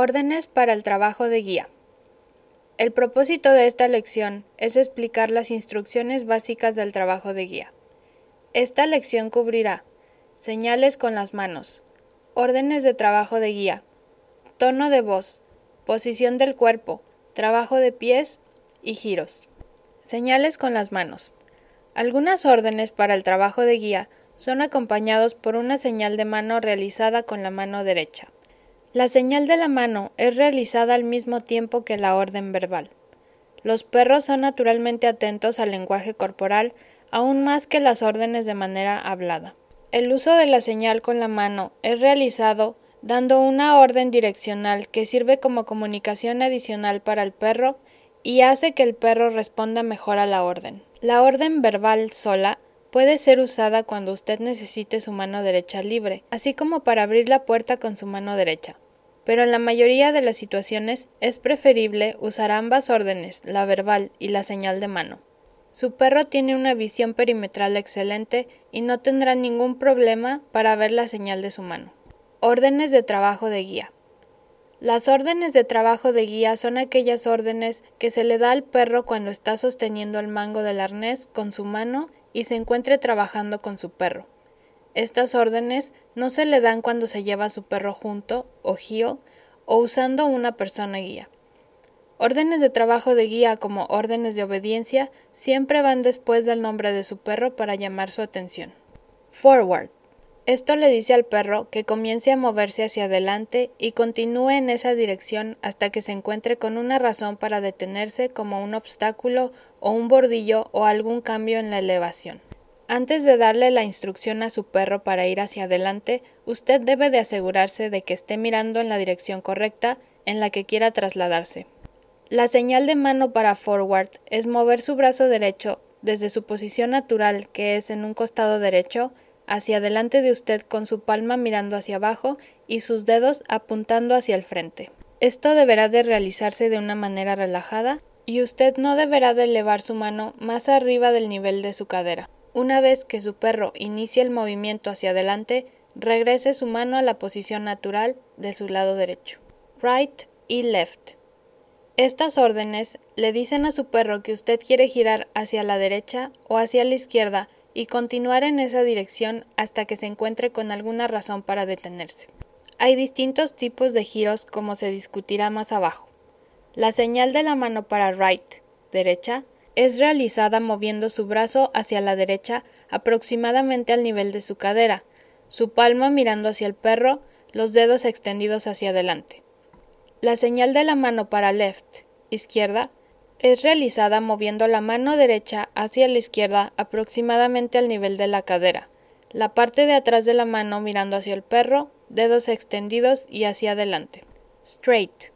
Órdenes para el trabajo de guía. El propósito de esta lección es explicar las instrucciones básicas del trabajo de guía. Esta lección cubrirá señales con las manos, órdenes de trabajo de guía, tono de voz, posición del cuerpo, trabajo de pies y giros. Señales con las manos. Algunas órdenes para el trabajo de guía son acompañados por una señal de mano realizada con la mano derecha. La señal de la mano es realizada al mismo tiempo que la orden verbal. Los perros son naturalmente atentos al lenguaje corporal aún más que las órdenes de manera hablada. El uso de la señal con la mano es realizado dando una orden direccional que sirve como comunicación adicional para el perro y hace que el perro responda mejor a la orden. La orden verbal sola puede ser usada cuando usted necesite su mano derecha libre, así como para abrir la puerta con su mano derecha. Pero en la mayoría de las situaciones es preferible usar ambas órdenes, la verbal y la señal de mano. Su perro tiene una visión perimetral excelente y no tendrá ningún problema para ver la señal de su mano. Órdenes de trabajo de guía. Las órdenes de trabajo de guía son aquellas órdenes que se le da al perro cuando está sosteniendo el mango del arnés con su mano y se encuentre trabajando con su perro. Estas órdenes no se le dan cuando se lleva a su perro junto o heel o usando una persona guía. Órdenes de trabajo de guía como órdenes de obediencia siempre van después del nombre de su perro para llamar su atención. Forward. Esto le dice al perro que comience a moverse hacia adelante y continúe en esa dirección hasta que se encuentre con una razón para detenerse como un obstáculo o un bordillo o algún cambio en la elevación. Antes de darle la instrucción a su perro para ir hacia adelante, usted debe de asegurarse de que esté mirando en la dirección correcta en la que quiera trasladarse. La señal de mano para forward es mover su brazo derecho desde su posición natural, que es en un costado derecho, hacia delante de usted con su palma mirando hacia abajo y sus dedos apuntando hacia el frente. Esto deberá de realizarse de una manera relajada y usted no deberá de elevar su mano más arriba del nivel de su cadera. Una vez que su perro inicie el movimiento hacia adelante, regrese su mano a la posición natural de su lado derecho. Right y left. Estas órdenes le dicen a su perro que usted quiere girar hacia la derecha o hacia la izquierda y continuar en esa dirección hasta que se encuentre con alguna razón para detenerse. Hay distintos tipos de giros como se discutirá más abajo. La señal de la mano para right, derecha, es realizada moviendo su brazo hacia la derecha aproximadamente al nivel de su cadera, su palma mirando hacia el perro, los dedos extendidos hacia adelante. La señal de la mano para left, izquierda, es realizada moviendo la mano derecha hacia la izquierda aproximadamente al nivel de la cadera, la parte de atrás de la mano mirando hacia el perro, dedos extendidos y hacia adelante. Straight.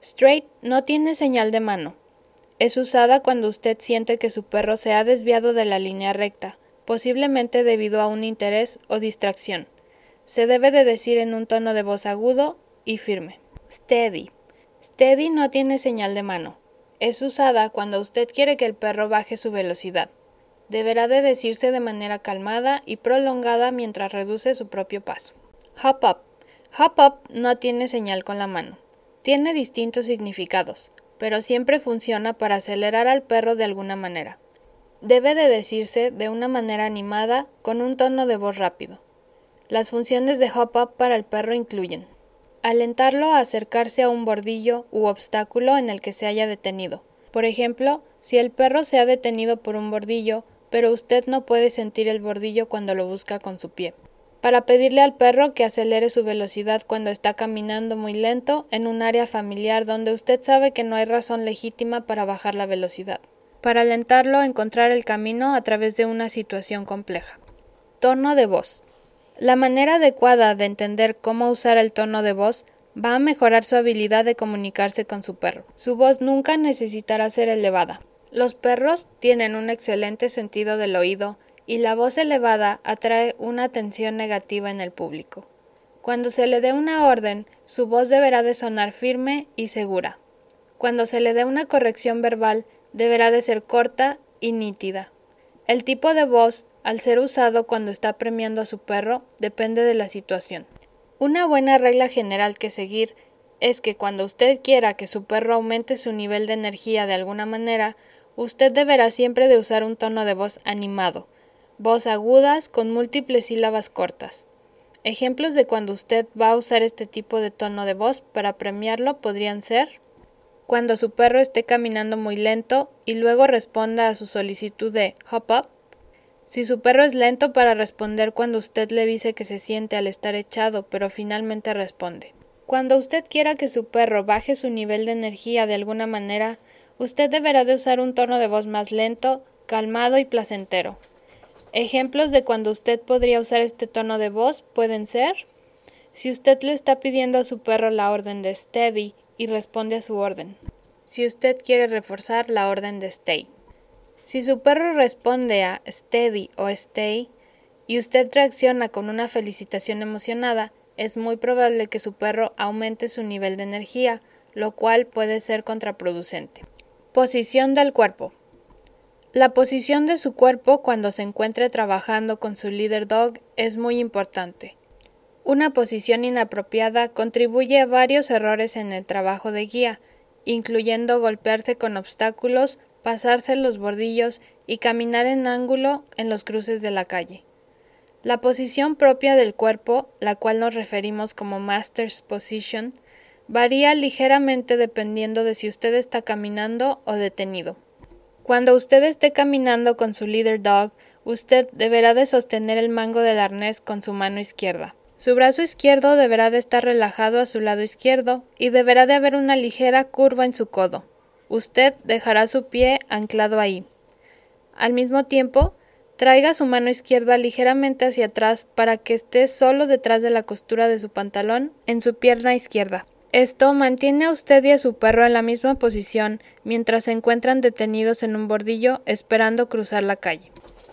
Straight no tiene señal de mano. Es usada cuando usted siente que su perro se ha desviado de la línea recta, posiblemente debido a un interés o distracción. Se debe de decir en un tono de voz agudo y firme. Steady. Steady no tiene señal de mano. Es usada cuando usted quiere que el perro baje su velocidad. Deberá de decirse de manera calmada y prolongada mientras reduce su propio paso. Hop up. Hop up no tiene señal con la mano. Tiene distintos significados, pero siempre funciona para acelerar al perro de alguna manera. Debe de decirse de una manera animada con un tono de voz rápido. Las funciones de hop up para el perro incluyen Alentarlo a acercarse a un bordillo u obstáculo en el que se haya detenido. Por ejemplo, si el perro se ha detenido por un bordillo, pero usted no puede sentir el bordillo cuando lo busca con su pie. Para pedirle al perro que acelere su velocidad cuando está caminando muy lento en un área familiar donde usted sabe que no hay razón legítima para bajar la velocidad. Para alentarlo a encontrar el camino a través de una situación compleja. Tono de voz. La manera adecuada de entender cómo usar el tono de voz va a mejorar su habilidad de comunicarse con su perro. Su voz nunca necesitará ser elevada. Los perros tienen un excelente sentido del oído y la voz elevada atrae una atención negativa en el público. Cuando se le dé una orden, su voz deberá de sonar firme y segura. Cuando se le dé una corrección verbal, deberá de ser corta y nítida. El tipo de voz al ser usado cuando está premiando a su perro depende de la situación. Una buena regla general que seguir es que cuando usted quiera que su perro aumente su nivel de energía de alguna manera, usted deberá siempre de usar un tono de voz animado, voz agudas con múltiples sílabas cortas. Ejemplos de cuando usted va a usar este tipo de tono de voz para premiarlo podrían ser cuando su perro esté caminando muy lento y luego responda a su solicitud de hop up, si su perro es lento para responder cuando usted le dice que se siente al estar echado, pero finalmente responde. Cuando usted quiera que su perro baje su nivel de energía de alguna manera, usted deberá de usar un tono de voz más lento, calmado y placentero. Ejemplos de cuando usted podría usar este tono de voz pueden ser si usted le está pidiendo a su perro la orden de steady y responde a su orden. Si usted quiere reforzar la orden de stay. Si su perro responde a steady o stay y usted reacciona con una felicitación emocionada, es muy probable que su perro aumente su nivel de energía, lo cual puede ser contraproducente. Posición del cuerpo. La posición de su cuerpo cuando se encuentre trabajando con su leader dog es muy importante. Una posición inapropiada contribuye a varios errores en el trabajo de guía, incluyendo golpearse con obstáculos, pasarse los bordillos y caminar en ángulo en los cruces de la calle. La posición propia del cuerpo, la cual nos referimos como Master's Position, varía ligeramente dependiendo de si usted está caminando o detenido. Cuando usted esté caminando con su leader dog, usted deberá de sostener el mango del arnés con su mano izquierda. Su brazo izquierdo deberá de estar relajado a su lado izquierdo y deberá de haber una ligera curva en su codo. Usted dejará su pie anclado ahí. Al mismo tiempo, traiga su mano izquierda ligeramente hacia atrás para que esté solo detrás de la costura de su pantalón en su pierna izquierda. Esto mantiene a usted y a su perro en la misma posición mientras se encuentran detenidos en un bordillo esperando cruzar la calle.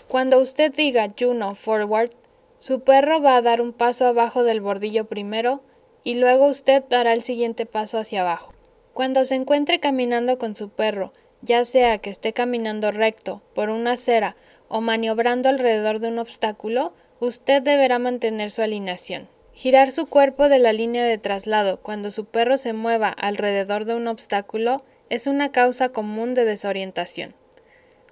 Cuando usted diga Juno forward, su perro va a dar un paso abajo del bordillo primero y luego usted dará el siguiente paso hacia abajo. Cuando se encuentre caminando con su perro, ya sea que esté caminando recto por una acera o maniobrando alrededor de un obstáculo, usted deberá mantener su alineación. Girar su cuerpo de la línea de traslado cuando su perro se mueva alrededor de un obstáculo es una causa común de desorientación.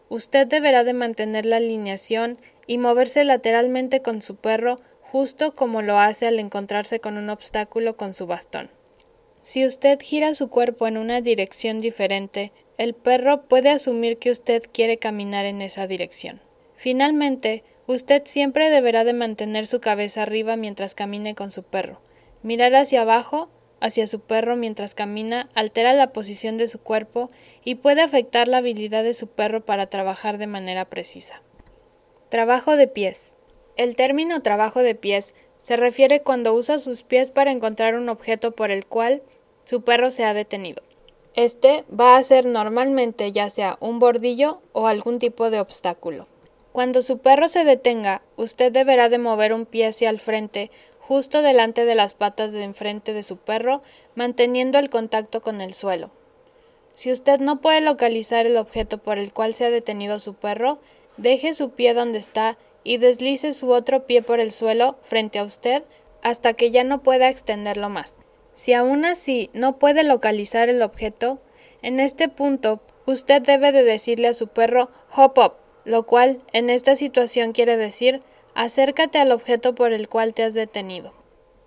Usted deberá de mantener la alineación y moverse lateralmente con su perro justo como lo hace al encontrarse con un obstáculo con su bastón. Si usted gira su cuerpo en una dirección diferente, el perro puede asumir que usted quiere caminar en esa dirección. Finalmente, usted siempre deberá de mantener su cabeza arriba mientras camine con su perro. Mirar hacia abajo, hacia su perro mientras camina, altera la posición de su cuerpo y puede afectar la habilidad de su perro para trabajar de manera precisa. Trabajo de pies. El término trabajo de pies se refiere cuando usa sus pies para encontrar un objeto por el cual su perro se ha detenido. Este va a ser normalmente ya sea un bordillo o algún tipo de obstáculo. Cuando su perro se detenga, usted deberá de mover un pie hacia el frente, justo delante de las patas de enfrente de su perro, manteniendo el contacto con el suelo. Si usted no puede localizar el objeto por el cual se ha detenido su perro, Deje su pie donde está y deslice su otro pie por el suelo frente a usted hasta que ya no pueda extenderlo más. Si aún así no puede localizar el objeto, en este punto usted debe de decirle a su perro hop up, lo cual en esta situación quiere decir acércate al objeto por el cual te has detenido.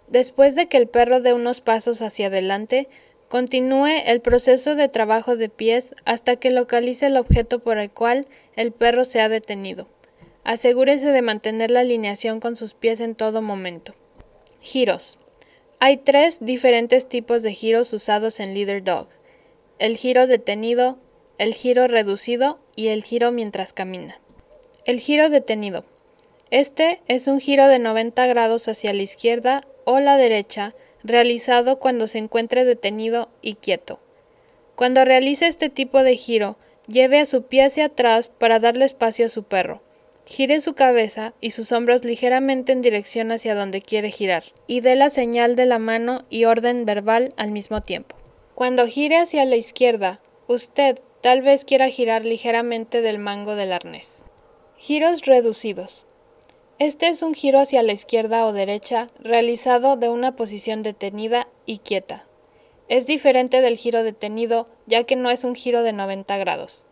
Después de que el perro dé unos pasos hacia adelante, Continúe el proceso de trabajo de pies hasta que localice el objeto por el cual el perro se ha detenido. Asegúrese de mantener la alineación con sus pies en todo momento. Giros. Hay tres diferentes tipos de giros usados en Leader Dog. El giro detenido, el giro reducido y el giro mientras camina. El giro detenido. Este es un giro de 90 grados hacia la izquierda o la derecha realizado cuando se encuentre detenido y quieto. Cuando realice este tipo de giro, lleve a su pie hacia atrás para darle espacio a su perro. Gire su cabeza y sus hombros ligeramente en dirección hacia donde quiere girar, y dé la señal de la mano y orden verbal al mismo tiempo. Cuando gire hacia la izquierda, usted tal vez quiera girar ligeramente del mango del arnés. Giros reducidos. Este es un giro hacia la izquierda o derecha realizado de una posición detenida y quieta. Es diferente del giro detenido, ya que no es un giro de 90 grados.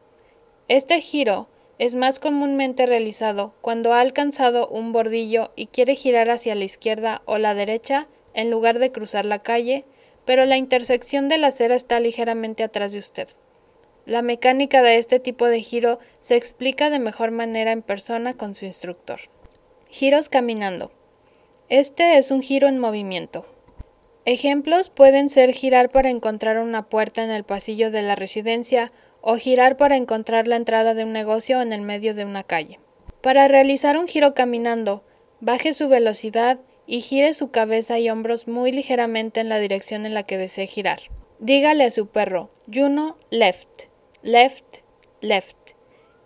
Este giro es más comúnmente realizado cuando ha alcanzado un bordillo y quiere girar hacia la izquierda o la derecha en lugar de cruzar la calle, pero la intersección de la acera está ligeramente atrás de usted. La mecánica de este tipo de giro se explica de mejor manera en persona con su instructor. Giros caminando. Este es un giro en movimiento. Ejemplos pueden ser girar para encontrar una puerta en el pasillo de la residencia o girar para encontrar la entrada de un negocio en el medio de una calle. Para realizar un giro caminando, baje su velocidad y gire su cabeza y hombros muy ligeramente en la dirección en la que desee girar. Dígale a su perro, Juno, left, left, left,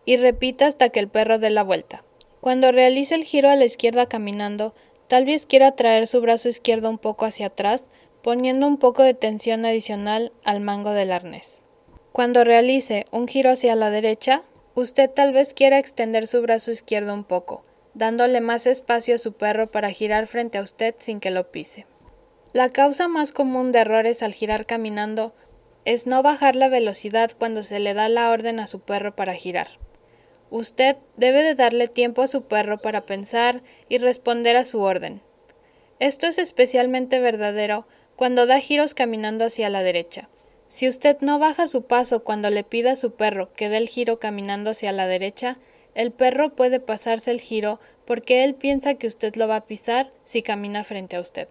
y repita hasta que el perro dé la vuelta. Cuando realice el giro a la izquierda caminando, Tal vez quiera traer su brazo izquierdo un poco hacia atrás, poniendo un poco de tensión adicional al mango del arnés. Cuando realice un giro hacia la derecha, usted tal vez quiera extender su brazo izquierdo un poco, dándole más espacio a su perro para girar frente a usted sin que lo pise. La causa más común de errores al girar caminando es no bajar la velocidad cuando se le da la orden a su perro para girar. Usted debe de darle tiempo a su perro para pensar y responder a su orden. Esto es especialmente verdadero cuando da giros caminando hacia la derecha. Si usted no baja su paso cuando le pida a su perro que dé el giro caminando hacia la derecha, el perro puede pasarse el giro porque él piensa que usted lo va a pisar si camina frente a usted.